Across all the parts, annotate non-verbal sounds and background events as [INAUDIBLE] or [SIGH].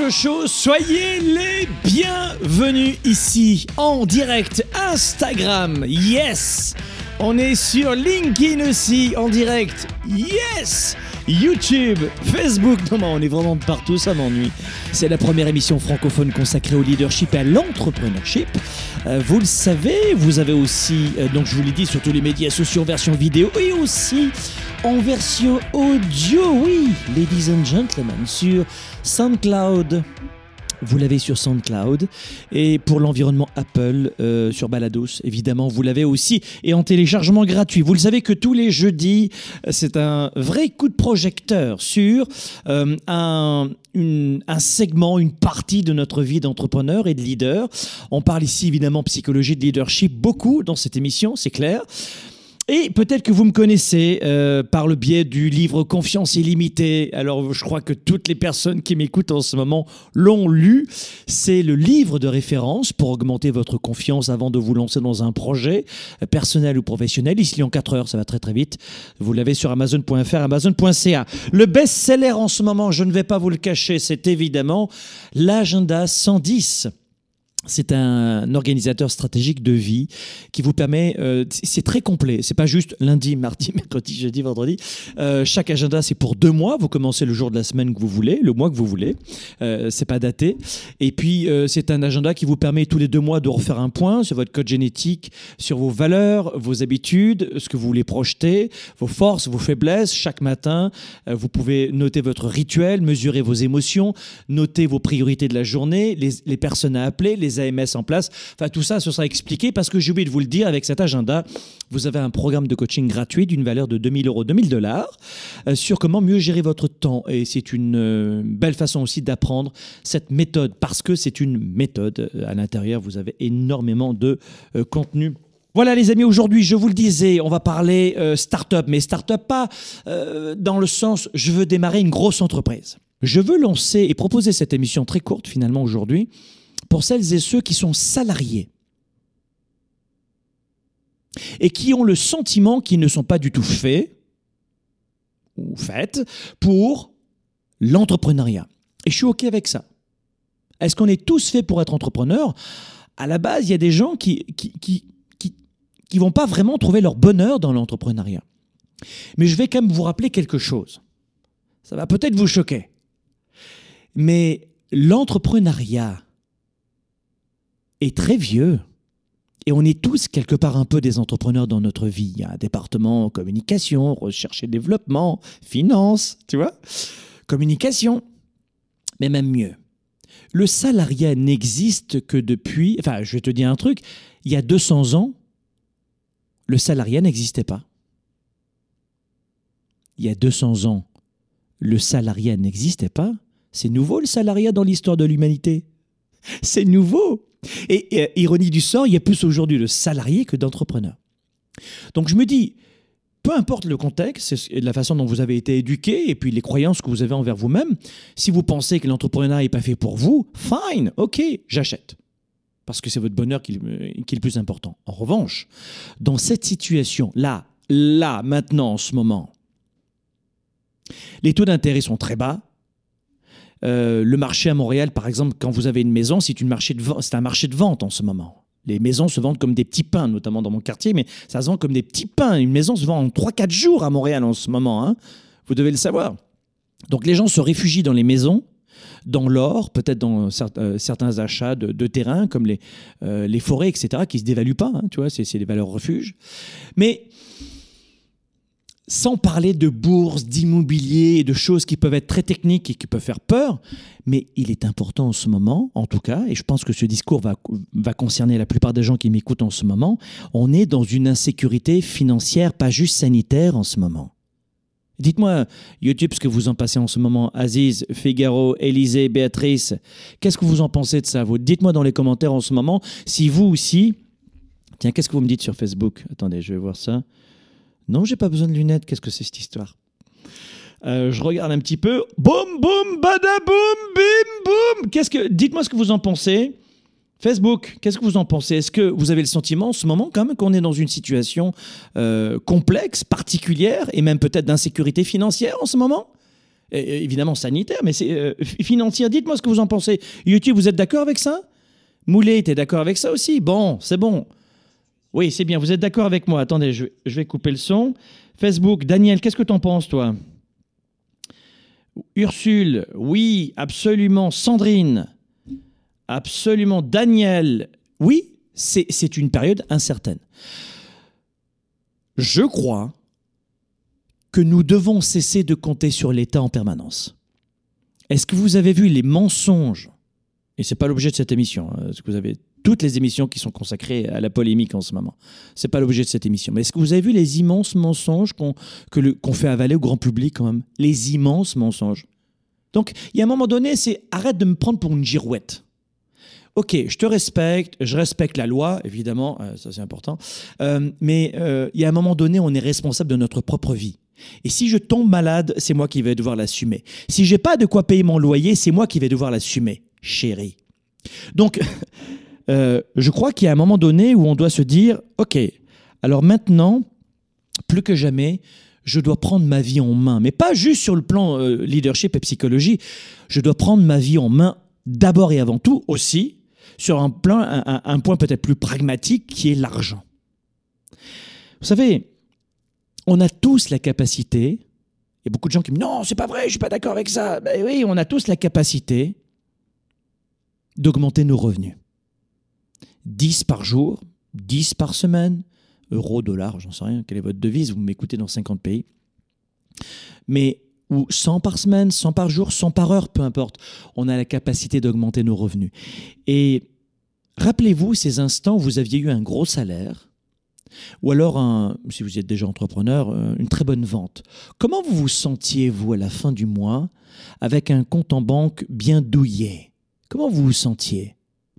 Sparkle Show, soyez les bienvenus ici en direct Instagram. Yes! On est sur LinkedIn aussi en direct. Yes! YouTube, Facebook, non, mais on est vraiment partout, ça m'ennuie. C'est la première émission francophone consacrée au leadership et à l'entrepreneurship. Euh, vous le savez, vous avez aussi, euh, donc je vous l'ai dit, sur tous les médias sociaux version vidéo et aussi en version audio, oui, ladies and gentlemen, sur SoundCloud. Vous l'avez sur SoundCloud et pour l'environnement Apple euh, sur Balados, évidemment, vous l'avez aussi et en téléchargement gratuit. Vous le savez que tous les jeudis, c'est un vrai coup de projecteur sur euh, un, une- un segment, une partie de notre vie d'entrepreneur et de leader. On parle ici évidemment psychologie de leadership beaucoup dans cette émission, c'est clair. Et peut-être que vous me connaissez euh, par le biais du livre Confiance illimitée. Alors, je crois que toutes les personnes qui m'écoutent en ce moment l'ont lu. C'est le livre de référence pour augmenter votre confiance avant de vous lancer dans un projet euh, personnel ou professionnel. Ici, en 4 heures, ça va très très vite. Vous l'avez sur amazon.fr, amazon.ca. Le best-seller en ce moment, je ne vais pas vous le cacher, c'est évidemment l'agenda 110. C'est un organisateur stratégique de vie qui vous permet. euh, c'est très complet. C'est pas juste lundi, mardi, [LAUGHS] mercredi, jeudi, vendredi. Euh, chaque agenda, c'est pour deux mois. Vous commencez le jour de la semaine que vous voulez, le mois que vous voulez. Euh, c'est pas daté. Et puis, euh, c'est un agenda qui vous permet tous les deux mois de refaire un point sur votre code génétique, sur vos valeurs, vos habitudes, ce que vous voulez projeter, vos forces, vos faiblesses. Chaque matin, vous pouvez noter votre rituel, mesurer vos émotions, noter vos priorités de la journée, les, les personnes à appeler, les AMS en place. Enfin, tout ça, ce sera expliqué parce que j'ai oublié de vous le dire, avec cet agenda, vous avez un programme de coaching gratuit d'une valeur de 2000 euros, 2000 dollars, euh, sur comment mieux gérer votre temps. Et c'est une euh, belle façon aussi d'apprendre cette méthode parce que c'est une méthode. Euh, À l'intérieur, vous avez énormément de contenu. Voilà les amis, aujourd'hui je vous le disais, on va parler euh, start-up, mais start-up pas dans le sens je veux démarrer une grosse entreprise. Je veux lancer et proposer cette émission très courte finalement aujourd'hui pour celles et ceux qui sont salariés et qui ont le sentiment qu'ils ne sont pas du tout faits ou faites pour l'entrepreneuriat. Et je suis OK avec ça. Est-ce qu'on est tous faits pour être entrepreneurs? À la base, il y a des gens qui qui, qui vont pas vraiment trouver leur bonheur dans l'entrepreneuriat. Mais je vais quand même vous rappeler quelque chose. Ça va peut-être vous choquer. Mais l'entrepreneuriat est très vieux. Et on est tous quelque part un peu des entrepreneurs dans notre vie. Il y a un département communication, recherche et développement, finance, tu vois Communication. Mais même mieux. Le salariat n'existe que depuis... Enfin, je vais te dire un truc. Il y a 200 ans, le salariat n'existait pas. Il y a 200 ans, le salariat n'existait pas. C'est nouveau le salariat dans l'histoire de l'humanité? C'est nouveau. Et, et, ironie du sort, il y a plus aujourd'hui de salariés que d'entrepreneurs. Donc je me dis, peu importe le contexte la façon dont vous avez été éduqué et puis les croyances que vous avez envers vous-même, si vous pensez que l'entrepreneuriat n'est pas fait pour vous, fine, ok, j'achète. Parce que c'est votre bonheur qui, qui est le plus important. En revanche, dans cette situation, là, là, maintenant, en ce moment, les taux d'intérêt sont très bas. Euh, le marché à Montréal, par exemple, quand vous avez une maison, c'est un marché de vente en ce moment. Les maisons se vendent comme des petits pains, notamment dans mon quartier, mais ça se vend comme des petits pains. Une maison se vend en 3-4 jours à Montréal en ce moment. hein. Vous devez le savoir. Donc les gens se réfugient dans les maisons, dans l'or, peut-être dans cer- euh, certains achats de, de terrains, comme les, euh, les forêts, etc., qui ne se dévaluent pas. hein, tu vois, c'est c'est des valeurs refuges. Mais sans parler de bourse, d'immobilier et de choses qui peuvent être très techniques et qui peuvent faire peur, mais il est important en ce moment, en tout cas, et je pense que ce discours va, concerner la plupart des gens qui m'écoutent en ce moment, on est dans une insécurité financière, pas juste sanitaire en ce moment. Dites-moi, YouTube, ce que vous en passez en ce moment. Aziz, Figaro, Élisée, Béatrice, qu'est-ce que vous en pensez de ça? Vous Dites-moi dans les commentaires en ce moment si vous aussi... Tiens, qu'est-ce que vous me dites sur Facebook? Attendez, je vais voir ça. Non, j'ai pas besoin de lunettes. Qu'est-ce que c'est cette histoire? Euh, je regarde un petit peu. Boum, boum, badaboum, bim, boum. Qu'est-ce que Dites-moi ce que vous en pensez. Facebook, qu'est-ce que vous en pensez? Est-ce que vous avez le sentiment en ce moment quand même qu'on est dans une situation euh, complexe, particulière et même peut-être d'insécurité financière en ce moment? Évidemment sanitaire, mais c'est euh, financière. Dites-moi ce que vous en pensez. YouTube, vous êtes d'accord avec ça? Moulet était d'accord avec ça aussi Bon, c'est bon. Oui, c'est bien, vous êtes d'accord avec moi. Attendez, je, vais couper le son. Facebook, Daniel, qu'est-ce que tu en penses, toi? Ursule, oui, absolument. Sandrine, absolument. Daniel, oui, c'est une période incertaine. Je crois que nous devons cesser de compter sur l'État en permanence. Est-ce que vous avez vu les mensonges Et ce n'est pas l'objet de cette émission. Hein, est-ce que vous avez toutes les émissions qui sont consacrées à la polémique en ce moment. Ce n'est pas l'objet de cette émission. Mais est-ce que vous avez vu les immenses mensonges qu'on fait avaler au grand public quand même? Les immenses mensonges. Donc, il y a un moment donné, c'est arrête de me prendre pour une girouette. Ok, je te respecte, je respecte la loi, évidemment, euh, ça c'est important, euh, mais euh, il y a un moment donné, on est responsable de notre propre vie. Et si je tombe malade, c'est moi qui vais devoir l'assumer. Si j'ai pas de quoi payer mon loyer, c'est moi qui vais devoir l'assumer, chérie. Donc, [LAUGHS] Euh, je crois qu'il y a un moment donné où on doit se dire, OK, alors maintenant, plus que jamais, je dois prendre ma vie en main, mais pas juste sur le plan euh, leadership et psychologie, je dois prendre ma vie en main d'abord et avant tout aussi sur un, plan, un, point peut-être plus pragmatique qui est l'argent. Vous savez, on a tous la capacité, il y a beaucoup de gens qui me disent non, c'est pas vrai, je suis pas d'accord avec ça. Ben oui, on a tous la capacité d'augmenter nos revenus. 10 par jour, 10 par semaine, euro, dollar, j'en sais rien, quelle est votre devise, vous m'écoutez dans 50 pays. Mais ou 100 par semaine, 100 par jour, 100 par heure, peu importe, on a la capacité d'augmenter nos revenus. Et rappelez-vous ces instants où vous aviez eu un gros salaire, ou alors, un, si vous êtes déjà entrepreneur, euh, une très bonne vente. Comment vous vous sentiez, vous, à la fin du mois, avec un compte en banque bien douillé Comment vous vous sentiez?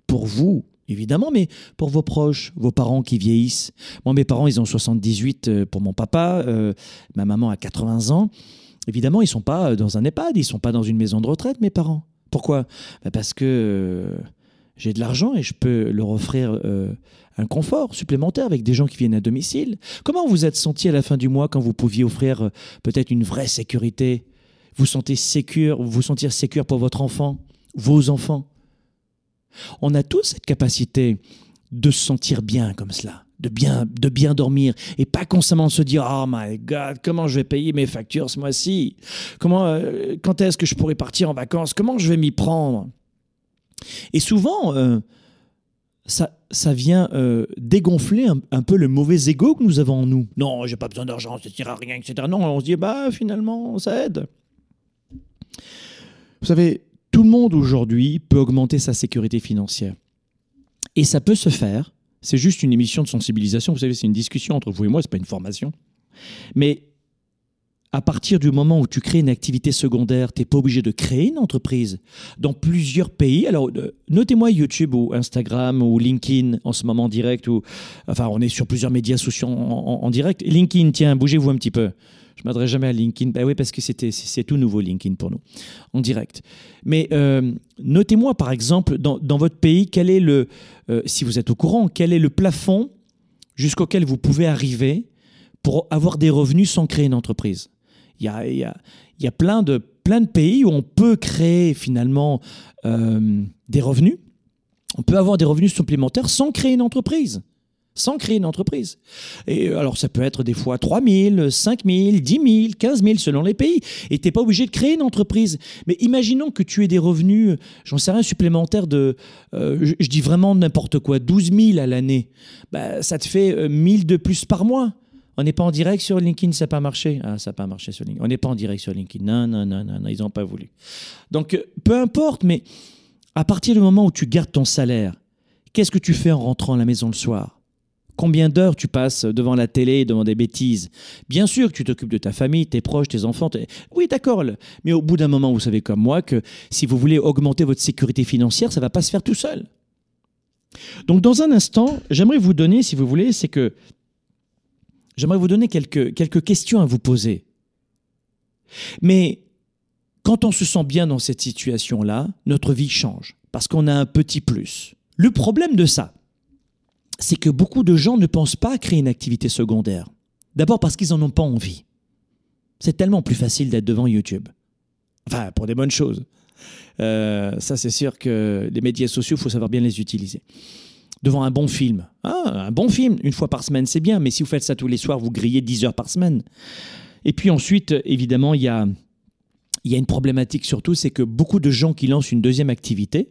Pour vous, évidemment, mais pour vos proches, vos parents qui vieillissent. Moi, mes parents, ils ont 78 euh, pour mon papa, euh, ma maman a 80 ans. Évidemment, ils sont pas euh, dans un EHPAD, ils sont pas dans une maison de retraite, mes parents. Pourquoi? Bah, Parce que j'ai de l'argent et je peux leur offrir un confort supplémentaire avec des gens qui viennent à domicile. Comment vous êtes senti à la fin du mois quand vous pouviez offrir peut-être une vraie sécurité? Vous sentez sécure, vous sentir sécure pour votre enfant, vos enfants on a tous cette capacité de se sentir bien comme cela, de bien, de bien dormir et pas constamment se dire oh my god comment je vais payer mes factures ce mois-ci? Comment euh, quand est-ce que je pourrai partir en vacances? Comment je vais m'y prendre? Et souvent euh, ça, ça vient euh, dégonfler un, peu le mauvais ego que nous avons en nous. Non, j'ai pas besoin d'argent, ça ne à rien, etc. Non, on se dit, bah finalement, ça aide. Vous savez, tout le monde aujourd'hui peut augmenter sa sécurité financière. Et ça peut se faire. C'est juste une émission de sensibilisation. Vous savez, c'est une discussion entre vous et moi, ce n'est pas une formation. Mais à partir du moment où tu crées une activité secondaire, tu n'es pas obligé de créer une entreprise. Dans plusieurs pays, alors euh, notez-moi YouTube ou Instagram ou LinkedIn en ce moment en direct, ou, enfin on est sur plusieurs médias sociaux en direct. LinkedIn, tiens, bougez-vous un petit peu. Je m'adresse jamais à LinkedIn. Ben oui, parce que c'était, c'est tout nouveau LinkedIn pour nous, en direct. Mais euh, notez-moi, par exemple, dans, votre pays, quel est le, euh, si vous êtes au courant, quel est le plafond jusqu'auquel vous pouvez arriver pour avoir des revenus sans créer une entreprise? Il y a, il y a, il y a plein, de, plein de pays où on peut créer finalement euh, des revenus. On peut avoir des revenus supplémentaires sans créer une entreprise sans créer une entreprise. Et euh, alors ça peut être des fois 3 000, 5 000, 10 000, 15 000 selon les pays. Et tu n'es pas obligé de créer une entreprise. Mais imaginons que tu aies des revenus, j'en sais rien, supplémentaires de, euh, je, dis vraiment n'importe quoi, 12 000 à l'année. Bah, ça te fait 1 euh, 000 de plus par mois. On n'est pas en direct sur LinkedIn, ça n'a pas marché. Ah, ça n'a pas marché sur LinkedIn. On n'est pas en direct sur LinkedIn. Non, non, non, non, non ils n'ont pas voulu. Donc, euh, peu importe, mais à partir du moment où tu gardes ton salaire, qu'est-ce que tu fais en rentrant à la maison le soir? Combien d'heures tu passes devant la télé, devant des bêtises? Bien sûr que tu t'occupes de ta famille, tes proches, tes enfants. Oui, d'accord. Mais au bout d'un moment, vous savez comme moi que si vous voulez augmenter votre sécurité financière, ça va pas se faire tout seul. Donc dans un instant, j'aimerais vous donner, si vous voulez, c'est que j'aimerais vous donner quelques, quelques questions à vous poser. Mais quand on se sent bien dans cette situation-là, notre vie change, parce qu'on a un petit plus. Le problème de ça, c'est que beaucoup de gens ne pensent pas à créer une activité secondaire. D'abord parce qu'ils n'en ont pas envie. C'est tellement plus facile d'être devant YouTube. Enfin, pour des bonnes choses. Euh, ça, c'est sûr que les médias sociaux, il faut savoir bien les utiliser. Devant un bon film. Ah, un bon film, une fois par semaine, c'est bien, mais si vous faites ça tous les soirs, vous grillez 10 heures par semaine. Et puis ensuite, évidemment, il y a, il y a une problématique surtout, c'est que beaucoup de gens qui lancent une deuxième activité,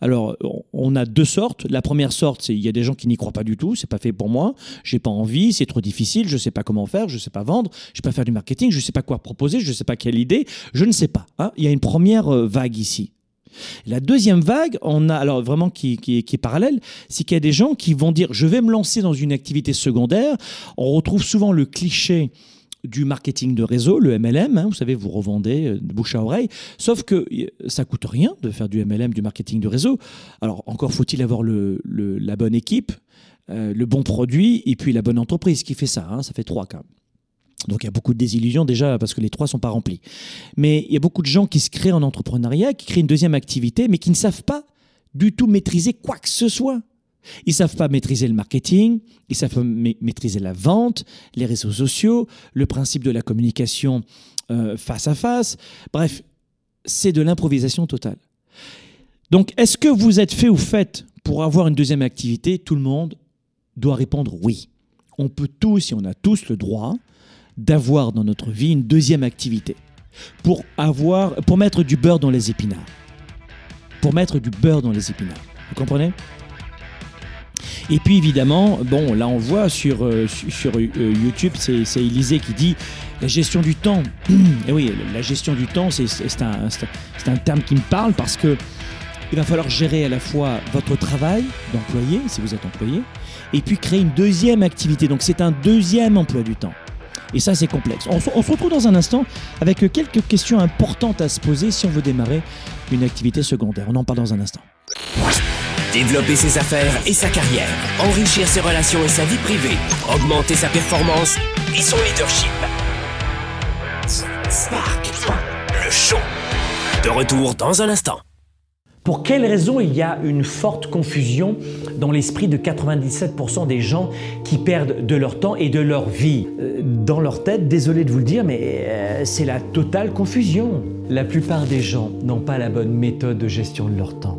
alors, on a deux sortes. La première sorte, c'est il y a des gens qui n'y croient pas du tout. C'est pas fait pour moi. J'ai pas envie. C'est trop difficile. Je sais pas comment faire. Je sais pas vendre. Je sais pas faire du marketing. Je sais pas quoi proposer. Je sais pas quelle idée. Je ne sais pas. Hein. Il y a une première euh, vague ici. La deuxième vague, on a alors vraiment qui, qui, qui est parallèle, c'est qu'il y a des gens qui vont dire je vais me lancer dans une activité secondaire. On retrouve souvent le cliché du marketing de réseau, le MLM. Hein, vous savez, vous revendez euh, bouche à oreille. Sauf que ça coûte rien de faire du MLM, du marketing de réseau. Alors, encore faut-il avoir la bonne équipe, euh, le bon produit et puis la bonne entreprise qui fait ça. Hein, ça fait trois cas. Donc il y a beaucoup de désillusions déjà parce que les trois sont pas remplis. Mais il y a beaucoup de gens qui se créent en entrepreneuriat, qui créent une deuxième activité, mais qui ne savent pas du tout maîtriser quoi que ce soit. Ils savent pas maîtriser le marketing, ils savent maîtriser la vente, les réseaux sociaux, le principe de la communication euh, face à face. Bref, c'est de l'improvisation totale. Donc, est-ce que vous êtes fait ou fait pour avoir une deuxième activité? Tout le monde doit répondre oui. On peut tous et on a tous le droit d'avoir dans notre vie une deuxième activité pour avoir, pour mettre du beurre dans les épinards. Pour mettre du beurre dans les épinards. Vous comprenez? Et puis évidemment, bon, là on voit sur, euh, sur euh, YouTube, c'est Élisée qui dit la gestion du temps. Et [CLEARS THROAT] oui, la gestion du temps, c'est un, un, terme qui me parle parce que il va falloir gérer à la fois votre travail d'employé, si vous êtes employé, et puis créer une deuxième activité. Donc c'est un deuxième emploi du temps. Et ça, c'est complexe. On, se retrouve dans un instant avec quelques questions importantes à se poser si on veut démarrer une activité secondaire. On en parle dans un instant. Développer ses affaires et sa carrière, enrichir ses relations et sa vie privée, augmenter sa performance et son leadership. Spark, le show. De retour dans un instant. Pour quelle raison il y a une forte confusion dans l'esprit de 97% des gens qui perdent de leur temps et de leur vie? Euh, Dans leur tête, désolé de vous le dire, mais euh, c'est la totale confusion. La plupart des gens n'ont pas la bonne méthode de gestion de leur temps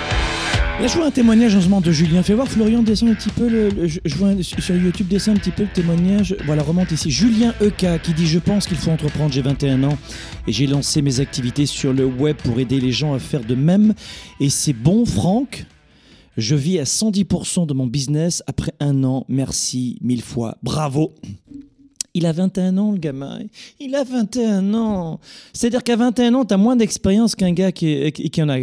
Je vois un témoignage en ce moment de Julien. Fais voir, Florian, descend un petit peu. Le, je, vois sur YouTube, descend un petit peu le témoignage. Voilà, remonte ici. Julien EK qui dit Je pense qu'il faut entreprendre. J'ai 21 ans et j'ai lancé mes activités sur le web pour aider les gens à faire de même. Et c'est bon, Franck je vis à 110% de mon business après un an. Merci mille fois. Bravo. Il a 21 ans, le gamin. Il a 21 ans. C'est-à-dire qu'à 21 ans, tu as moins d'expérience qu'un gars qui, qui, en a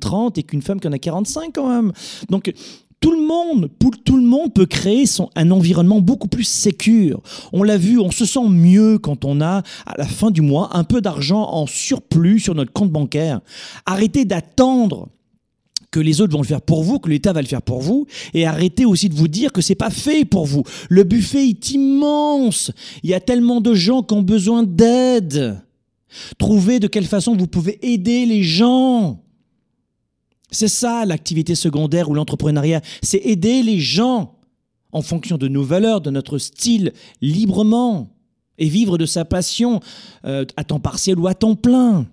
30 euh, et qu'une femme qui en a 45 quand même. Donc, Tout le monde, tout le monde peut créer un environnement beaucoup plus sécure. On l'a vu, on se sent mieux quand on a, à la fin du mois, un peu d'argent en surplus sur notre compte bancaire. Arrêtez d'attendre que les autres vont le faire pour vous, que l'État va le faire pour vous, et arrêtez aussi de vous dire que c'est pas fait pour vous. Le buffet est immense. Il y a tellement de gens qui ont besoin d'aide. Trouvez de quelle façon vous pouvez aider les gens. C'est ça l'activité secondaire ou l'entrepreneuriat, c'est aider les gens en fonction de nos valeurs, de notre style, librement, et vivre de sa passion euh, à temps partiel ou à temps plein.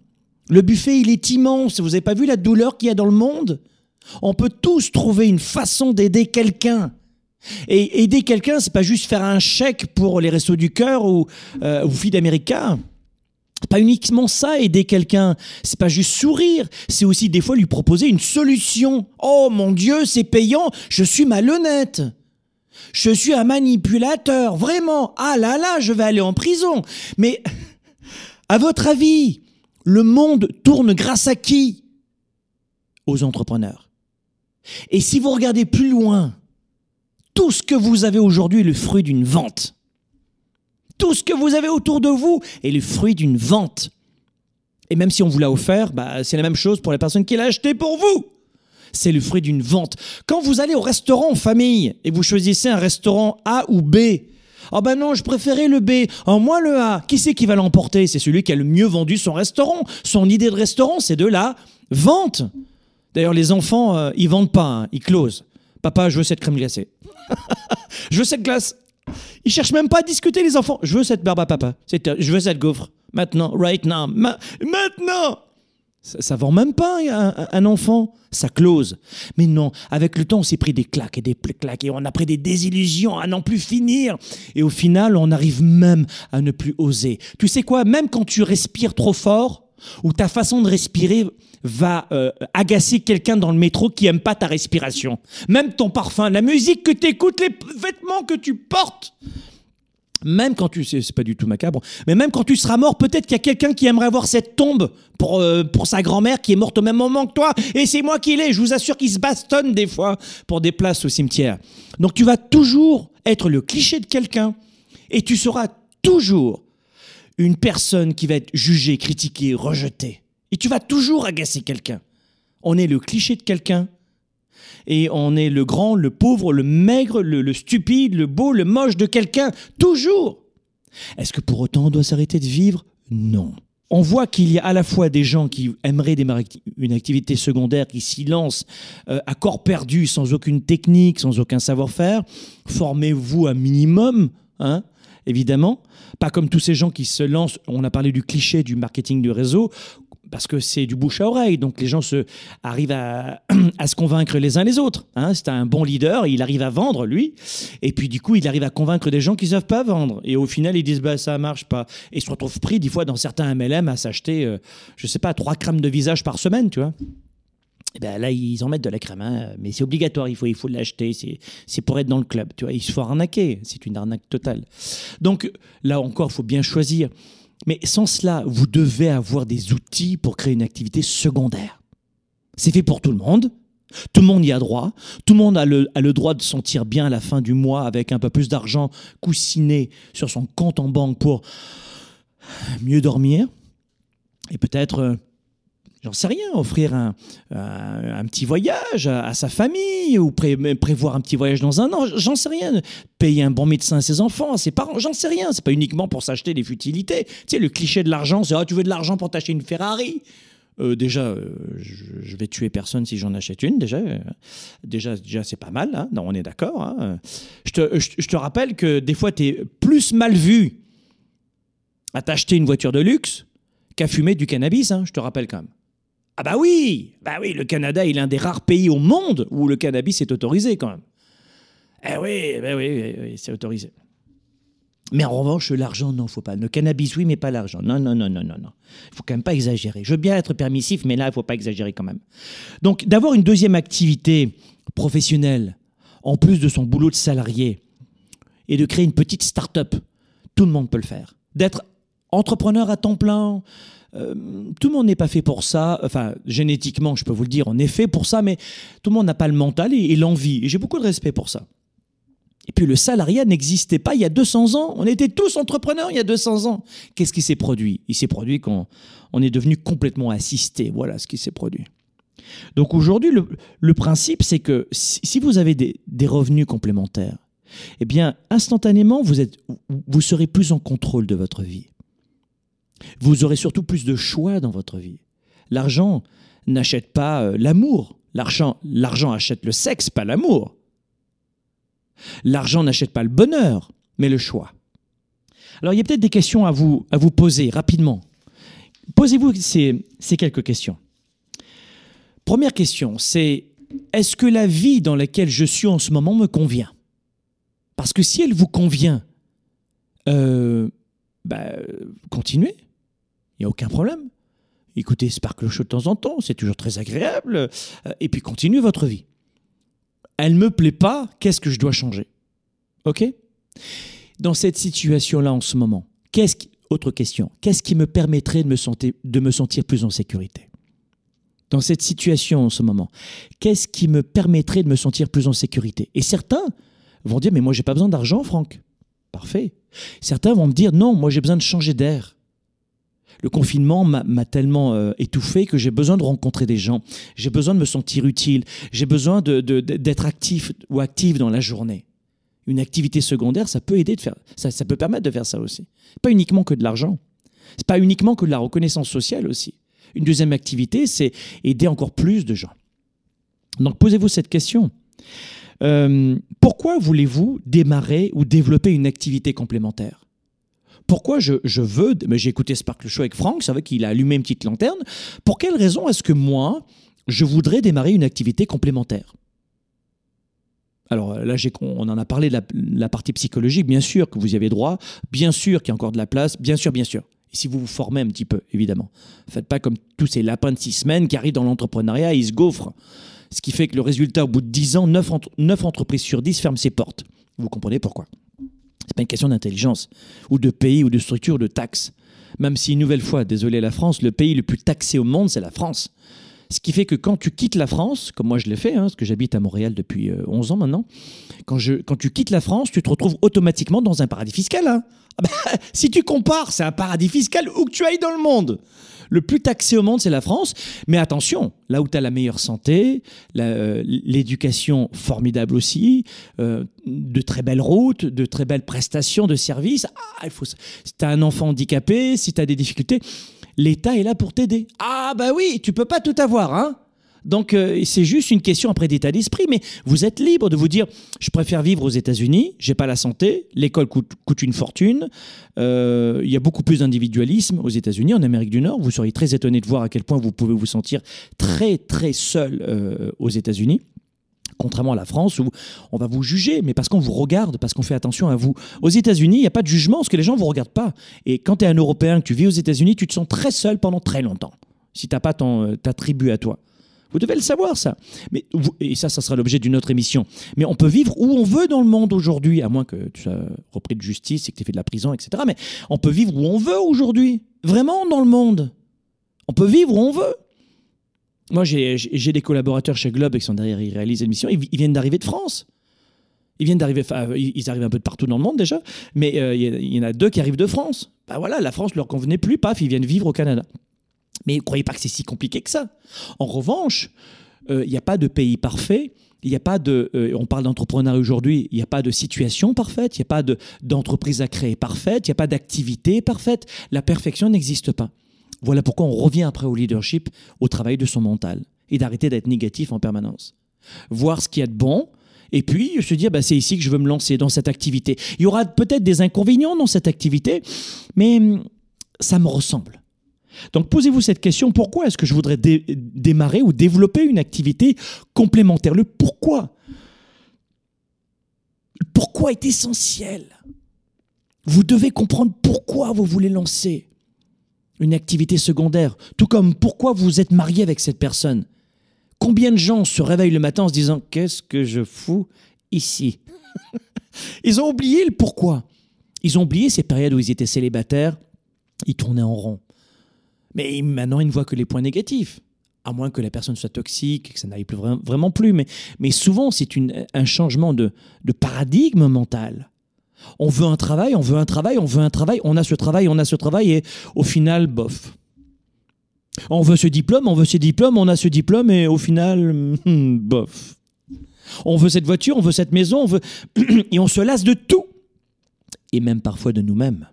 Le buffet, il est immense. Vous n'avez pas vu la douleur qu'il y a dans le monde? On peut tous trouver une façon d'aider quelqu'un. Et aider quelqu'un, c'est pas juste faire un chèque pour les restos du cœur ou, euh, ou America pas uniquement ça, aider quelqu'un. C'est pas juste sourire, c'est aussi des fois lui proposer une solution. Oh mon Dieu, c'est payant, je suis malhonnête. Je suis un manipulateur, vraiment. Ah là là, je vais aller en prison. Mais, à votre avis, le monde tourne grâce à qui? Aux entrepreneurs. Et si vous regardez plus loin, tout ce que vous avez aujourd'hui est le fruit d'une vente. Tout ce que vous avez autour de vous est le fruit d'une vente. Et même si on vous l'a offert, bah, c'est la même chose pour la personne qui l'a acheté pour vous. C'est le fruit d'une vente. Quand vous allez au restaurant en famille et vous choisissez un restaurant A ou B, oh ben non, je préférais le B. Oh, moi le A. Qui c'est qui va l'emporter? C'est celui qui a le mieux vendu son restaurant. Son idée de restaurant, c'est de la vente. D'ailleurs, les enfants, euh, ils vendent pas, hein, ils closent. Papa, je veux cette crème glacée. [LAUGHS] je veux cette glace. Ils cherchent même pas à discuter, les enfants. Je veux cette barbe à papa. Je veux cette gaufre. Maintenant, right now. maintenant ça, vend même pas un, enfant. Ça close. Mais non, avec le temps, on s'est pris des claques et des claques et on a pris des désillusions à n'en plus finir. Et au final, on arrive même à ne plus oser. Tu sais quoi? Même quand tu respires trop fort, ou ta façon de respirer va euh, agacer quelqu'un dans le métro qui aime pas ta respiration. Même ton parfum, la musique que tu écoutes, les vêtements que tu portes. Même quand tu c'est pas du tout macabre, mais même quand tu seras mort, peut-être qu'il y a quelqu'un qui aimerait avoir cette tombe pour, euh, pour sa grand-mère qui est morte au même moment que toi, et c'est moi qui l'ai. Je vous assure qu'il se bastonne des fois pour des places au cimetière. Donc tu vas toujours être le cliché de quelqu'un, et tu seras toujours une personne qui va être jugée, critiquée, rejetée. Et tu vas toujours agacer quelqu'un. On est le cliché de quelqu'un. Et on est le grand, le pauvre, le maigre, le, stupide, le beau, le moche de quelqu'un. Toujours. Est-ce que pour autant on doit s'arrêter de vivre? Non. On voit qu'il y a à la fois des gens qui aimeraient démarrer une activité secondaire, qui s'y lancent euh, à corps perdu, sans aucune technique, sans aucun savoir-faire. Formez-vous un minimum, hein, évidemment. Pas comme tous ces gens qui se lancent, on a parlé du cliché du marketing du réseau, parce que c'est du bouche à oreille, donc les gens se, arrivent [CLEARS THROAT] à, se convaincre les uns les autres. Hein. C'est un bon leader, il arrive à vendre, lui, et puis du coup, il arrive à convaincre des gens qui ne savent pas vendre. Et au final, ils disent, bah, ça marche pas. Et ils se retrouvent pris, des fois, dans certains MLM, à s'acheter, euh, je sais pas, trois crèmes de visage par semaine, tu vois. Eh ben là, ils en mettent de la crème, hein. mais c'est obligatoire, il faut, il faut l'acheter, c'est pour être dans le club. Tu vois, il se faut arnaquer, c'est une arnaque totale. Donc là encore, il faut bien choisir. Mais sans cela, vous devez avoir des outils pour créer une activité secondaire. C'est fait pour tout le monde. Tout le monde y a droit. Tout le monde a le, droit de sentir bien à la fin du mois avec un peu plus d'argent coussiné sur son compte en banque pour mieux dormir et peut-être euh, j'en sais rien, offrir un, un, petit voyage à, sa famille ou prévoir un petit voyage dans un an, j'en sais rien. Payer un bon médecin à ses enfants, à ses parents, j'en sais rien. C'est pas uniquement pour s'acheter des futilités. Tu sais, le cliché de l'argent, c'est ah, tu veux de l'argent pour t'acheter une Ferrari? Euh, déjà, euh, je, vais tuer personne si j'en achète une. Déjà, euh, déjà, déjà c'est pas mal. Hein. non, on est d'accord. Hein. je, te, je, te rappelle que des fois, tu es plus mal vu à t'acheter une voiture de luxe qu'à fumer du cannabis. Hein, je te rappelle quand même. Ah bah oui, bah oui, le Canada est l'un des rares pays au monde où le cannabis est autorisé quand même. Eh oui, bah oui, oui, c'est autorisé. Mais en revanche, l'argent, non, faut pas. Le cannabis, oui, mais pas l'argent. Non, non, non, non, non, non. Faut quand même pas exagérer. Je veux bien être permissif, mais là, il faut pas exagérer quand même. Donc, d'avoir une deuxième activité professionnelle, en plus de son boulot de salarié, et de créer une petite start-up, tout le monde peut le faire. D'être entrepreneur à temps plein, euh, tout le monde n'est pas fait pour ça. Enfin, génétiquement, je peux vous le dire, on est fait pour ça, mais tout le monde n'a pas le mental et, l'envie. Et j'ai beaucoup de respect pour ça. Et puis le salariat n'existait pas il y a 200 ans. On était tous entrepreneurs il y a 200 ans. Qu'est-ce qui s'est produit? Il s'est produit quand on est devenu complètement assisté. Voilà ce qui s'est produit. Donc aujourd'hui, le, principe, c'est que si, vous avez des, des, revenus complémentaires, eh bien, instantanément, vous, êtes, vous serez plus en contrôle de votre vie. Vous aurez surtout plus de choix dans votre vie. L'argent n'achète pas euh, l'amour. L'argent, achète le sexe, pas l'amour. L'argent n'achète pas le bonheur, mais le choix. Alors il y a peut-être des questions à vous, poser rapidement. Posez-vous ces, ces quelques questions. Première question, c'est est-ce que la vie dans laquelle je suis en ce moment me convient? Parce que si elle vous convient, euh, bah, continuez, il n'y a aucun problème. Écoutez Sparkle Show de temps en temps, c'est toujours très agréable, euh, et puis continuez votre vie elle me plaît pas, qu'est-ce que je dois changer? OK? Dans cette situation-là en ce moment, qu'est-ce qui, autre question, qu'est-ce qui me permettrait de me, sentir, de me sentir plus en sécurité? Dans cette situation en ce moment, qu'est-ce qui me permettrait de me sentir plus en sécurité? Et certains vont dire mais moi j'ai pas besoin d'argent Franck. Parfait. Certains vont me dire non, moi j'ai besoin de changer d'air le confinement m'a tellement euh, étouffé que j'ai besoin de rencontrer des gens, j'ai besoin de me sentir utile, j'ai besoin d'être actif ou active dans la journée. Une activité secondaire, ça peut aider de faire, ça, ça peut permettre de faire ça aussi. Pas uniquement que de l'argent, c'est pas uniquement que de la reconnaissance sociale aussi. Une deuxième activité, c'est aider encore plus de gens. Donc posez-vous cette question. Euh, pourquoi voulez-vous démarrer ou développer une activité complémentaire? Pourquoi je, veux, mais j'ai écouté Sparkle Show avec Franck, c'est vrai qu'il a allumé une petite lanterne. Pour quelle raison est-ce que moi, je voudrais démarrer une activité complémentaire? Alors là, on en a parlé de la, partie psychologique, bien sûr que vous y avez droit, bien sûr qu'il y a encore de la place, bien sûr, bien sûr. Et si vous vous formez un petit peu, évidemment. Faites pas comme tous ces lapins de six semaines qui arrivent dans l'entrepreneuriat et ils se gaufrent. Ce qui fait que le résultat, au bout de dix ans, 9, 9 entreprises sur 10 ferment ses portes. Vous comprenez pourquoi? C'est pas une question d'intelligence, ou de pays, ou de structure, de taxes. Même si, une nouvelle fois, désolé la France, le pays le plus taxé au monde, c'est la France. Ce qui fait que quand tu quittes la France, comme moi je l'ai fait, hein, parce que j'habite à Montréal depuis 11 euh, ans maintenant, quand, tu quittes la France, tu te retrouves automatiquement dans un paradis fiscal. Hein. Ah bah, [LAUGHS] si tu compares, c'est un paradis fiscal où que tu ailles dans le monde le plus taxé au monde, c'est la France. Mais attention, là où tu as la meilleure santé, euh, l'éducation formidable aussi, euh, de très belles routes, de très belles prestations de services. Ah, il faut, si tu as un enfant handicapé, si tu as des difficultés, l'État est là pour t'aider. Ah bah oui, tu peux pas tout avoir, hein donc euh, c'est juste une question après d'état d'esprit, mais vous êtes libre de vous dire, je préfère vivre aux États-Unis, j'ai pas la santé, l'école coûte, une fortune, euh, il y a beaucoup plus d'individualisme aux États-Unis, en Amérique du Nord. Vous seriez très étonné de voir à quel point vous pouvez vous sentir très très seul euh, aux États-Unis contrairement à la France où on va vous juger, mais parce qu'on vous regarde, parce qu'on fait attention à vous. Aux États-Unis, il n'y a pas de jugement parce que les gens ne vous regardent pas. Et quand tu es un Européen, que tu vis aux États-Unis, tu te sens très seul pendant très longtemps, si tu n'as pas ta tribu à toi. Vous devez le savoir, ça. Mais, et ça, ça sera l'objet d'une autre émission. Mais on peut vivre où on veut dans le monde aujourd'hui, à moins que tu sois repris de justice et que tu aies fait de la prison, etc. Mais on peut vivre où on veut aujourd'hui. Vraiment dans le monde. On peut vivre où on veut. Moi, j'ai des collaborateurs chez Globe qui sont derrière, ils réalisent l'émission. Ils, viennent d'arriver de France. Ils viennent d'arriver, ils arrivent un peu de partout dans le monde déjà, mais euh, il y, en a deux qui arrivent de France. Ben voilà, la France leur convenait plus, paf, ils viennent vivre au Canada. Mais ne croyez pas que c'est si compliqué que ça. En revanche, euh, il n'y a pas de pays parfait. Il n'y a pas de, euh, on parle d'entrepreneuriat aujourd'hui, il n'y a pas de situation parfaite, il n'y a pas d'entreprise à créer parfaite, il n'y a pas d'activité parfaite. La perfection n'existe pas. Voilà pourquoi on revient après au leadership, au travail de son mental et d'arrêter d'être négatif en permanence. Voir ce qu'il y a de bon, et puis se dire bah, c'est ici que je veux me lancer dans cette activité. Il y aura peut-être des inconvénients dans cette activité, mais hum, ça me ressemble. Donc posez-vous cette question, pourquoi est-ce que je voudrais démarrer ou développer une activité complémentaire? Le pourquoi? Pourquoi est essentiel. Vous devez comprendre pourquoi vous voulez lancer une activité secondaire, tout comme pourquoi vous êtes marié avec cette personne. Combien de gens se réveillent le matin en se disant Qu'est-ce que je fous ici? [LAUGHS] Ils ont oublié le pourquoi. Ils ont oublié ces périodes où ils étaient célibataires, ils tournaient en rond Mais maintenant, il ne voit que les points négatifs. À moins que la personne soit toxique, que ça n'aille plus vraiment plus. Mais, souvent, c'est un changement de, de paradigme mental. On veut un travail, on veut un travail, on veut un travail, on a ce travail, on a ce travail, et au final, bof. On veut ce diplôme, on veut ce diplôme, on a ce diplôme, et au final, [LAUGHS] bof. On veut cette voiture, on veut cette maison, on veut... [CLEARS THROAT] et on se lasse de tout, et même parfois de nous-mêmes.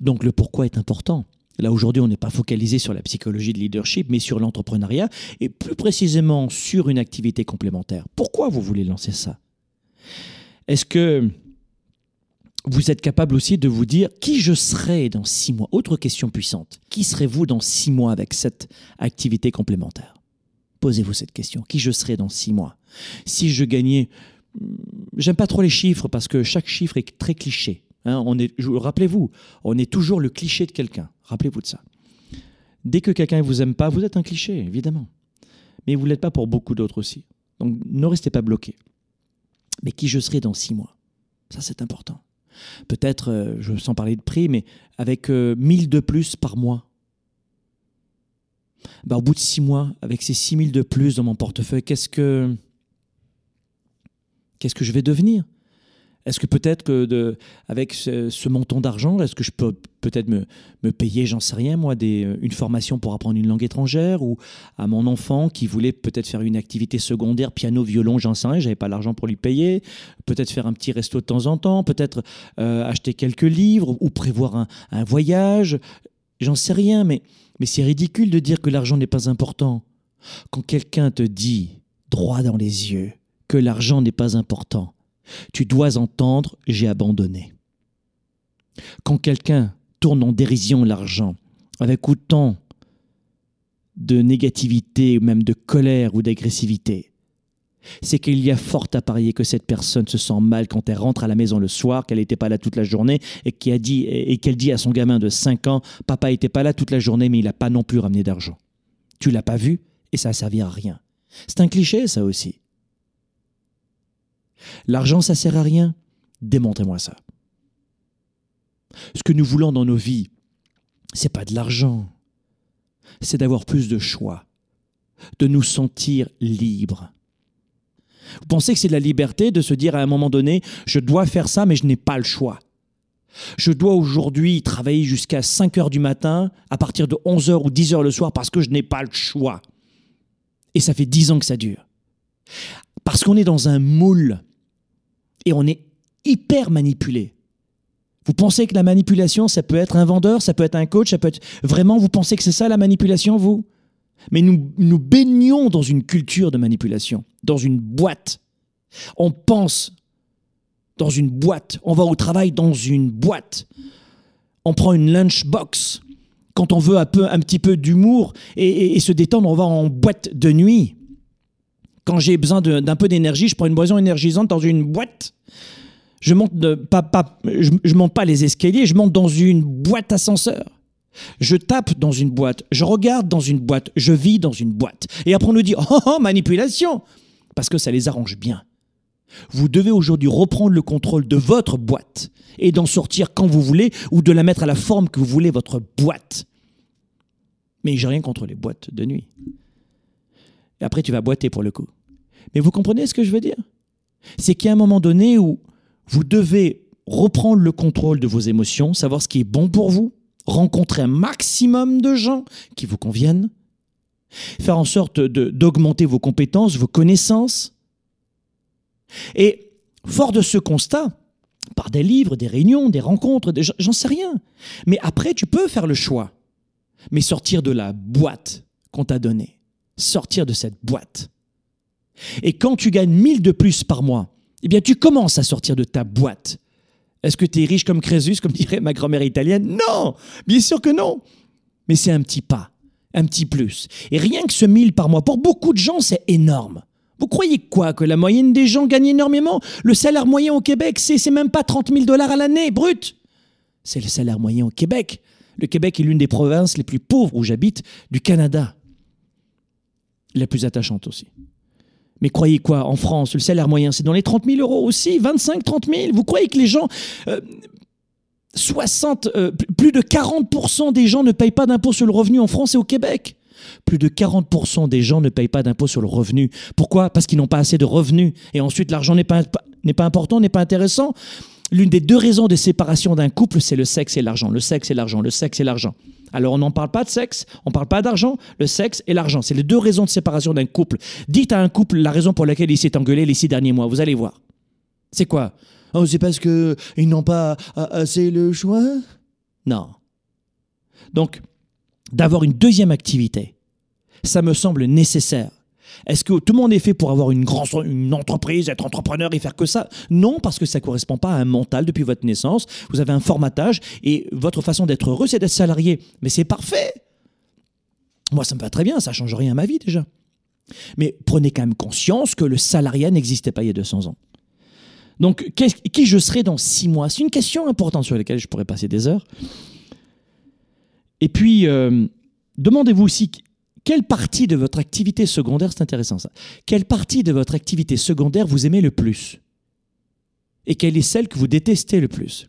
Donc le pourquoi est important. Là, aujourd'hui, on n'est pas focalisé sur la psychologie de leadership, mais sur l'entrepreneuriat, et plus précisément sur une activité complémentaire. Pourquoi vous voulez lancer ça? Est-ce que vous êtes capable aussi de vous dire qui je serai dans six mois? Autre question puissante. Qui serez-vous dans six mois avec cette activité complémentaire? Posez-vous cette question. Qui je serai dans six mois? Si je gagnais... J'aime pas trop les chiffres parce que chaque chiffre est très cliché. Hein, on est, rappelez-vous, on est toujours le cliché de quelqu'un. Rappelez-vous de ça. Dès que quelqu'un ne vous aime pas, vous êtes un cliché, évidemment. Mais vous ne l'êtes pas pour beaucoup d'autres aussi. Donc ne restez pas bloqué. Mais qui je serai dans six mois? Ça, c'est important. Peut-être, euh, je sens parler de prix, mais avec 1000 euh, de plus par mois. Bah, au bout de six mois, avec ces 6000 de plus dans mon portefeuille, qu'est-ce que, qu'est-ce que je vais devenir? Est-ce que peut-être que avec ce, montant d'argent, est-ce que je peux peut-être me, payer, j'en sais rien moi, euh, une formation pour apprendre une langue étrangère ou à mon enfant qui voulait peut-être faire une activité secondaire, piano, violon, j'en sais rien, j'avais pas l'argent pour lui payer, peut-être faire un petit resto de temps en temps, peut-être euh, acheter quelques livres ou prévoir un, voyage, j'en sais rien, mais c'est ridicule de dire que l'argent n'est pas important. Quand quelqu'un te dit droit dans les yeux que l'argent n'est pas important, tu dois entendre j'ai abandonné. Quand quelqu'un tourne en dérision l'argent, avec autant de négativité, ou même de colère ou d'agressivité, c'est qu'il y a fort à parier que cette personne se sent mal quand elle rentre à la maison le soir, qu'elle n'était pas là toute la journée et qu'elle dit, dit à son gamin de 5 ans Papa n'était pas là toute la journée, mais il n'a pas non plus ramené d'argent. Tu l'as pas vu et ça a servi à rien. C'est un cliché, ça aussi. L'argent, ça sert à rien Démontrez-moi ça. Ce que nous voulons dans nos vies, c'est pas de l'argent. C'est d'avoir plus de choix, de nous sentir libres. Vous pensez que c'est de la liberté de se dire à un moment donné, je dois faire ça, mais je n'ai pas le choix. Je dois aujourd'hui travailler jusqu'à 5 heures du matin, à partir de 11 heures ou 10 heures le soir, parce que je n'ai pas le choix. Et ça fait 10 ans que ça dure. Parce qu'on est dans un moule et on est hyper manipulé. Vous pensez que la manipulation, ça peut être un vendeur, ça peut être un coach, ça peut être... Vraiment, vous pensez que c'est ça la manipulation, vous? Mais nous, baignons dans une culture de manipulation, dans une boîte. On pense dans une boîte. On va au travail dans une boîte. On prend une lunchbox. Quand on veut un, peu, un petit peu d'humour et se détendre, on va en boîte de nuit. Quand j'ai besoin d'un peu d'énergie, je prends une boisson énergisante dans une boîte. Je monte, pas, je, monte pas les escaliers, je monte dans une boîte ascenseur. Je tape dans une boîte, je regarde dans une boîte, je vis dans une boîte. Et après on nous dit [LAUGHS] oh, oh manipulation parce que ça les arrange bien. Vous devez aujourd'hui reprendre le contrôle de votre boîte et d'en sortir quand vous voulez ou de la mettre à la forme que vous voulez votre boîte. Mais j'ai rien contre les boîtes de nuit. Et après tu vas boiter pour le coup. Mais vous comprenez ce que je veux dire? C'est qu'il y a un moment donné où vous devez reprendre le contrôle de vos émotions, savoir ce qui est bon pour vous, rencontrer un maximum de gens qui vous conviennent, faire en sorte d'augmenter vos compétences, vos connaissances. Et fort de ce constat, par des livres, des réunions, des rencontres, j'en sais rien. Mais après, tu peux faire le choix. Mais sortir de la boîte qu'on t'a donnée. Sortir de cette boîte. Et quand tu gagnes 1000 de plus par mois, eh bien, tu commences à sortir de ta boîte. Est-ce que tu es riche comme Crésus, comme dirait ma grand-mère italienne? Non, bien sûr que non. Mais c'est un petit pas, un petit plus. Et rien que ce 1000 par mois, pour beaucoup de gens, c'est énorme. Vous croyez quoi Que la moyenne des gens gagne énormément? Le salaire moyen au Québec, c'est même pas 30 000 dollars à l'année, brut. C'est le salaire moyen au Québec. Le Québec est l'une des provinces les plus pauvres où j'habite du Canada. La plus attachante aussi. Mais croyez quoi En France, le salaire moyen, c'est dans les 30 000 euros aussi, 25, 30 000. Vous croyez que les gens... Euh, 60, euh, plus de 40% des gens ne payent pas d'impôt sur le revenu en France et au Québec? Plus de 40% des gens ne payent pas d'impôt sur le revenu. Pourquoi? Parce qu'ils n'ont pas assez de revenus. Et ensuite, l'argent n'est pas, n'est pas important, n'est pas intéressant. L'une des deux raisons de séparation d'un couple, c'est le sexe et l'argent. Le sexe et l'argent, le sexe et l'argent. Alors on n'en parle pas de sexe, on ne parle pas d'argent, le sexe et l'argent. C'est les deux raisons de séparation d'un couple. Dites à un couple la raison pour laquelle il s'est engueulé les six derniers mois, vous allez voir. C'est quoi? Oh, c'est parce qu'ils n'ont pas assez le choix? Non. Donc, d'avoir une deuxième activité, ça me semble nécessaire. Est-ce que tout le monde est fait pour avoir une grande entreprise, être entrepreneur et faire que ça? Non, parce que ça ne correspond pas à un mental depuis votre naissance. Vous avez un formatage et votre façon d'être heureux, c'est d'être salarié. Mais c'est parfait. Moi, ça me va très bien, ça ne change rien à ma vie déjà. Mais prenez quand même conscience que le salariat n'existait pas il y a 200 ans. Donc, qui je serai dans six mois? C'est une question importante sur laquelle je pourrais passer des heures. Et puis, euh, demandez-vous aussi quelle partie de votre activité secondaire, c'est intéressant ça, quelle partie de votre activité secondaire vous aimez le plus Et quelle est celle que vous détestez le plus?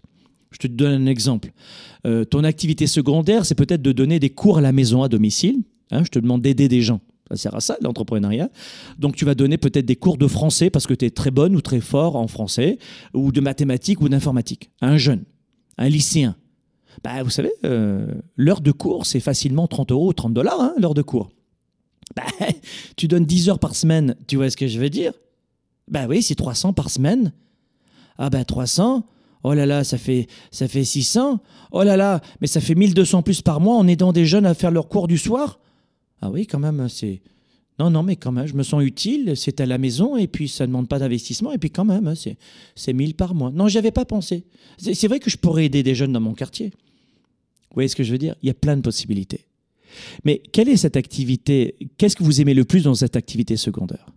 Je te donne un exemple. Euh, ton activité secondaire, c'est peut-être de donner des cours à la maison, à domicile. Hein, je te demande d'aider des gens. Ça sert à ça, l'entrepreneuriat. Donc tu vas donner peut-être des cours de français parce que tu es très bonne ou très fort en français, ou de mathématiques ou d'informatique, à un jeune, un lycéen. Bah, vous savez, euh, l'heure de cours, c'est facilement 30 euros ou 30 dollars, hein, l'heure de cours. Bah, [LAUGHS] tu donnes 10 heures par semaine, tu vois ce que je veux dire? Bah oui, c'est 300 par semaine. Ah ben 300, oh là là, ça fait, ça fait 600. Oh là là, mais ça fait 1200 plus par mois en aidant des jeunes à faire leur cours du soir? Ah oui, quand même, c'est... Non, non, mais quand même, je me sens utile, c'est à la maison, et puis ça ne demande pas d'investissement, et puis quand même, c'est, c'est 1000 par mois. Non, j'avais pas pensé. C'est, vrai que je pourrais aider des jeunes dans mon quartier. Voyez ce que je veux dire? Il y a plein de possibilités. Mais quelle est cette activité? Qu'est-ce que vous aimez le plus dans cette activité secondaire?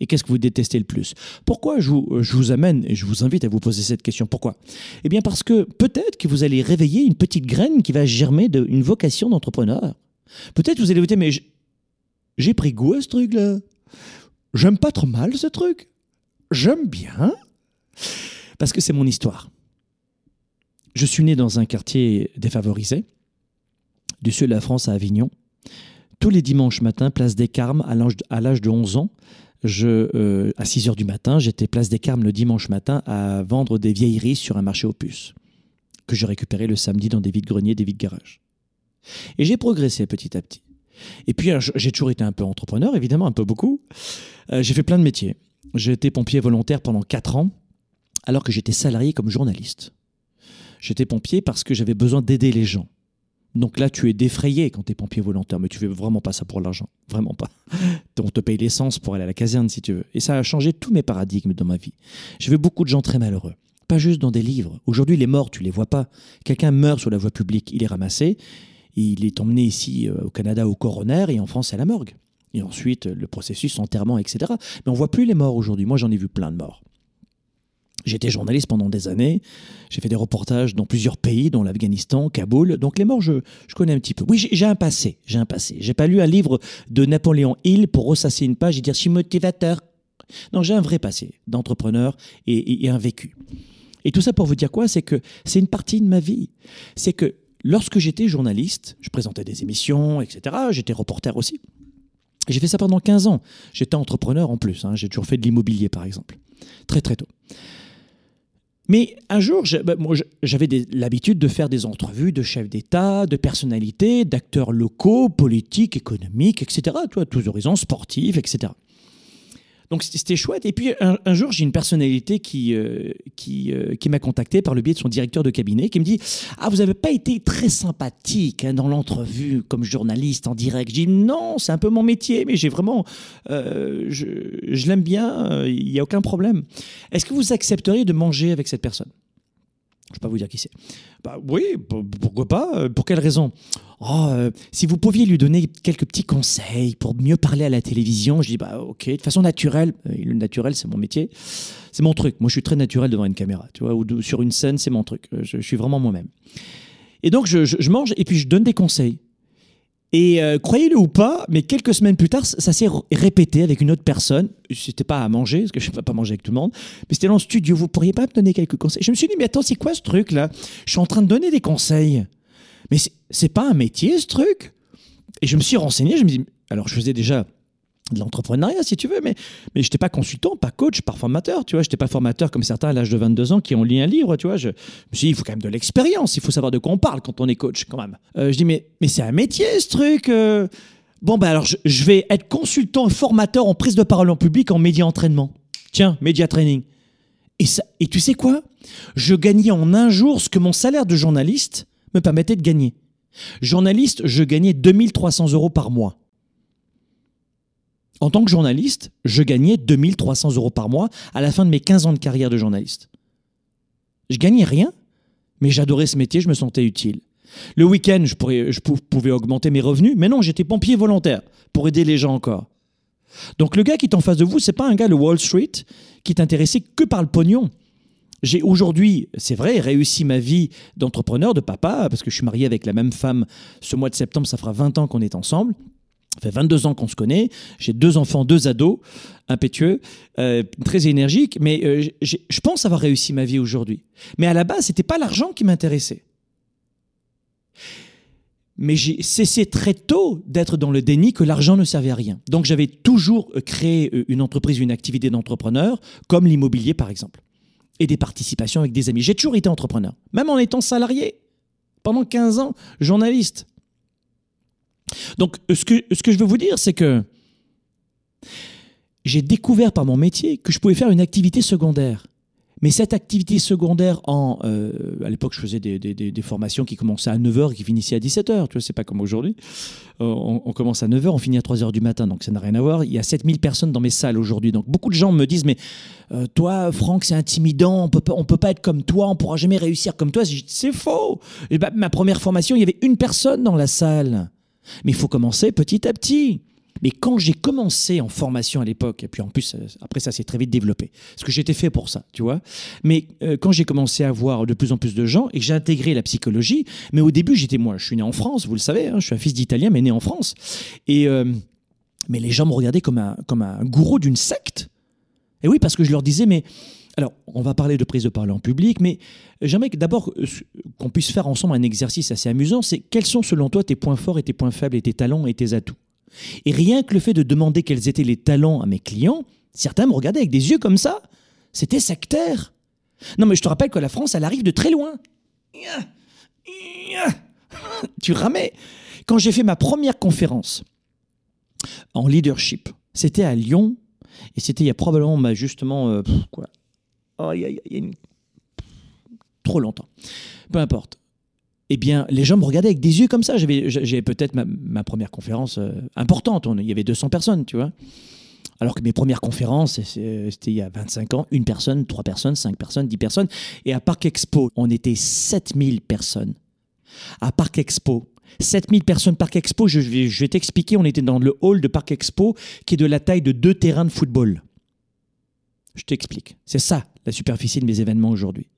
Et qu'est-ce que vous détestez le plus? Pourquoi je vous, je vous, amène et je vous invite à vous poser cette question? Pourquoi? Eh bien parce que peut-être que vous allez réveiller une petite graine qui va germer d'une vocation d'entrepreneur. Peut-être vous allez vous dire, mais j'ai pris goût à ce truc-là. J'aime pas trop mal ce truc. J'aime bien. Parce que c'est mon histoire. Je suis né dans un quartier défavorisé, du sud de la France à Avignon. Tous les dimanches matins, place des Carmes, à l'âge de 11 ans, euh, à 6 heures du matin, j'étais place des Carmes le dimanche matin à vendre des vieilleries sur un marché aux puces, que je récupérais le samedi dans des vides-greniers, des vides-garages. Et j'ai progressé petit à petit. Et puis, j'ai toujours été un peu entrepreneur, évidemment, un peu beaucoup. Euh, j'ai fait plein de métiers. J'ai été pompier volontaire pendant 4 ans, alors que j'étais salarié comme journaliste. J'étais pompier parce que j'avais besoin d'aider les gens. Donc là, tu es défrayé quand tu es pompier volontaire, mais tu fais vraiment pas ça pour l'argent. Vraiment pas. [LAUGHS] On te paye l'essence pour aller à la caserne si tu veux. Et ça a changé tous mes paradigmes dans ma vie. J'ai vu beaucoup de gens très malheureux. Pas juste dans des livres. Aujourd'hui, les morts, tu les vois pas. Quelqu'un meurt sur la voie publique, il est ramassé, il est emmené ici euh, au Canada au coroner et en France à la morgue. Et ensuite, le processus, enterrement, etc. Mais on voit plus les morts aujourd'hui. Moi, j'en ai vu plein de morts. J'étais journaliste pendant des années. J'ai fait des reportages dans plusieurs pays, dont l'Afghanistan, Kaboul. Donc les morts, je, connais un petit peu. Oui, j'ai un passé. J'ai un passé. J'ai pas lu un livre de Napoléon Hill pour ressasser une page et dire je suis motivateur. Non, j'ai un vrai passé d'entrepreneur et un vécu. Et tout ça pour vous dire quoi? C'est que c'est une partie de ma vie. C'est que lorsque j'étais journaliste, je présentais des émissions, etc. J'étais reporter aussi. J'ai fait ça pendant 15 ans. J'étais entrepreneur en plus. Hein. J'ai toujours fait de l'immobilier, par exemple. Très, très tôt. Mais un jour, bah, j'avais l'habitude de faire des entrevues de chefs d'État, de personnalités, d'acteurs locaux, politiques, économiques, etc. tous horizons, sportifs, etc. Donc c'était chouette. Et puis un, jour, j'ai une personnalité qui, euh, qui, euh, qui m'a contacté par le biais de son directeur de cabinet qui me dit Ah, vous n'avez pas été très sympathique hein, dans l'entrevue comme journaliste en direct. Je dis Non, c'est un peu mon métier, mais j'ai vraiment. Euh, je, je l'aime bien, il n'y a aucun problème. Est-ce que vous accepteriez de manger avec cette personne? Je ne vais pas vous dire qui c'est. Bah oui, pourquoi pas Pour quelle raison? Oh, euh, Si vous pouviez lui donner quelques petits conseils pour mieux parler à la télévision, je dis bah ok, de façon naturelle. Euh, le naturel, c'est mon métier, c'est mon truc. Moi, je suis très naturel devant une caméra, tu vois, ou sur une scène, c'est mon truc. Euh, je, suis vraiment moi-même. Et donc, je, mange et puis je donne des conseils. Et euh, croyez-le ou pas, mais quelques semaines plus tard, ça s'est répété avec une autre personne. C'était pas à manger, parce que je ne peux pas manger avec tout le monde, mais c'était dans le studio. Vous pourriez pas me donner quelques conseils? Je me suis dit, mais attends, c'est quoi ce truc-là? Je suis en train de donner des conseils. Mais c'est pas un métier, ce truc? Et je me suis renseigné, je me dis, alors je faisais déjà de l'entrepreneuriat, si tu veux, mais, mais je n'étais pas consultant, pas coach, pas formateur, tu vois. Je n'étais pas formateur comme certains à l'âge de 22 ans qui ont lu un livre, tu vois. Je, me suis dit, il faut quand même de l'expérience, il faut savoir de quoi on parle quand on est coach, quand même. Euh, je dis, mais, mais c'est un métier, ce truc. Euh. Bon, ben alors, je, vais être consultant formateur en prise de parole en public en média entraînement. Tiens, média training. Et, ça, et tu sais quoi? Je gagnais en un jour ce que mon salaire de journaliste me permettait de gagner. Journaliste, je gagnais 2300 euros par mois. En tant que journaliste, je gagnais 2300 euros par mois à la fin de mes 15 ans de carrière de journaliste. Je gagnais rien, mais j'adorais ce métier, je me sentais utile. Le week-end, je, pouvais augmenter mes revenus, mais non, j'étais pompier volontaire pour aider les gens encore. Donc le gars qui est en face de vous, c'est pas un gars de Wall Street qui est intéressé que par le pognon. J'ai aujourd'hui, c'est vrai, réussi ma vie d'entrepreneur, de papa, parce que je suis marié avec la même femme. Ce mois de septembre, ça fera 20 ans qu'on est ensemble. Ça fait 22 ans qu'on se connaît. J'ai deux enfants, deux ados, impétueux, euh, très énergiques. Mais euh, je pense avoir réussi ma vie aujourd'hui. Mais à la base, c'était pas l'argent qui m'intéressait. Mais j'ai cessé très tôt d'être dans le déni que l'argent ne servait à rien. Donc j'avais toujours créé euh, une entreprise, une activité d'entrepreneur, comme l'immobilier par exemple, et des participations avec des amis. J'ai toujours été entrepreneur, même en étant salarié. Pendant 15 ans, journaliste. Donc, ce que, ce que je veux vous dire, c'est que j'ai découvert par mon métier que je pouvais faire une activité secondaire. Mais cette activité secondaire, en, euh, à l'époque, je faisais des, des, formations qui commençaient à 9h et qui finissaient à 17h. Tu vois, c'est pas comme aujourd'hui. Euh, on, commence à 9h, on finit à 3h du matin, donc ça n'a rien à voir. Il y a 7000 personnes dans mes salles aujourd'hui. Donc beaucoup de gens me disent, mais euh, toi, Franck, c'est intimidant, on peut pas, on peut pas être comme toi, on pourra jamais réussir comme toi. C'est faux. Et bah, ma première formation, il y avait une personne dans la salle. Mais il faut commencer petit à petit. Mais quand j'ai commencé en formation à l'époque, et puis en plus, euh, après ça s'est très vite développé, parce que j'étais fait pour ça, tu vois. Mais euh, quand j'ai commencé à voir de plus en plus de gens et que j'ai intégré la psychologie, mais au début, j'étais moi, je suis né en France, vous le savez, hein, je suis un fils d'Italien, mais né en France. Et, euh, mais les gens me regardaient comme un, comme un gourou d'une secte. Et oui, parce que je leur disais, mais alors, on va parler de prise de parole en public, mais j'aimerais d'abord qu'on puisse faire ensemble un exercice assez amusant, c'est quels sont selon toi tes points forts et tes points faibles et tes talents et tes atouts? Et rien que le fait de demander quels étaient les talents à mes clients, certains me regardaient avec des yeux comme ça. C'était sectaire. Non, mais je te rappelle que la France, elle arrive de très loin. [LAUGHS] tu ramais. Quand j'ai fait ma première conférence en leadership, c'était à Lyon, et c'était il y a probablement bah, justement euh, oh, il y a, trop longtemps. Peu importe. Eh bien, les gens me regardaient avec des yeux comme ça. J'avais peut-être ma, première conférence euh, importante. il y avait 200 personnes, tu vois. Alors que mes premières conférences, c'était il y a 25 ans, une personne, trois personnes, cinq personnes, dix personnes. Et à Parc Expo, on était 7000 personnes. À Parc Expo, 7000 personnes Parc Expo, je je vais t'expliquer, on était dans le hall de Parc Expo qui est de la taille de deux terrains de football. Je t'explique. C'est ça la superficie de mes événements aujourd'hui.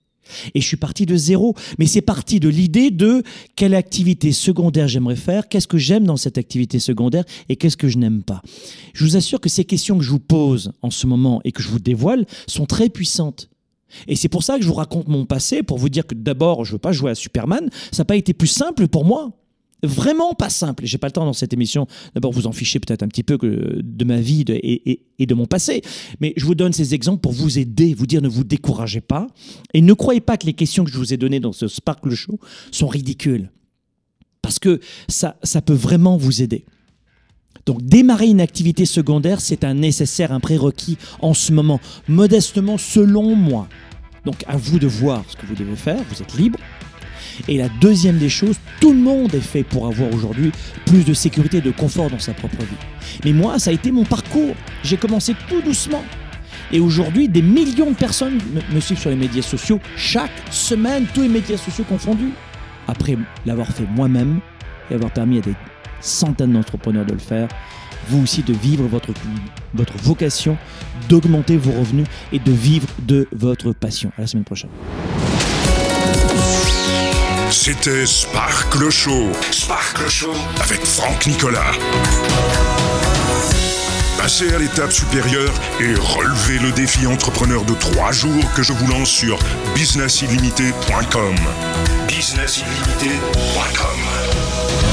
Et je suis parti de zéro, mais c'est parti de l'idée de quelle activité secondaire j'aimerais faire, qu'est-ce que j'aime dans cette activité secondaire et qu'est-ce que je n'aime pas. Je vous assure que ces questions que je vous pose en ce moment et que je vous dévoile sont très puissantes. Et c'est pour ça que je vous raconte mon passé, pour vous dire que d'abord, je ne veux pas jouer à Superman, ça n'a pas été plus simple pour moi vraiment pas simple. J'ai pas le temps dans cette émission d'abord vous en ficher peut-être un petit peu de ma vie et, de mon passé, mais je vous donne ces exemples pour vous aider, vous dire ne vous découragez pas et ne croyez pas que les questions que je vous ai données dans ce Sparkle Show sont ridicules, parce que ça, ça peut vraiment vous aider. Donc démarrer une activité secondaire, c'est un nécessaire, un prérequis en ce moment, modestement selon moi. Donc à vous de voir ce que vous devez faire, vous êtes libre, et la deuxième des choses, tout le monde est fait pour avoir aujourd'hui plus de sécurité et de confort dans sa propre vie. Mais moi, ça a été mon parcours. J'ai commencé tout doucement. Et aujourd'hui, des millions de personnes me suivent sur les médias sociaux chaque semaine, tous les médias sociaux confondus. Après l'avoir fait moi-même et avoir permis à des centaines d'entrepreneurs de le faire, vous aussi de vivre votre, vocation, d'augmenter vos revenus et de vivre de votre passion. À la semaine prochaine. C'était Sparkle Show. Sparkle Show avec Franck Nicolas. Passez à l'étape supérieure et relevez le défi entrepreneur de 3 jours que je vous lance sur businessillimité.com. Businessillimité.com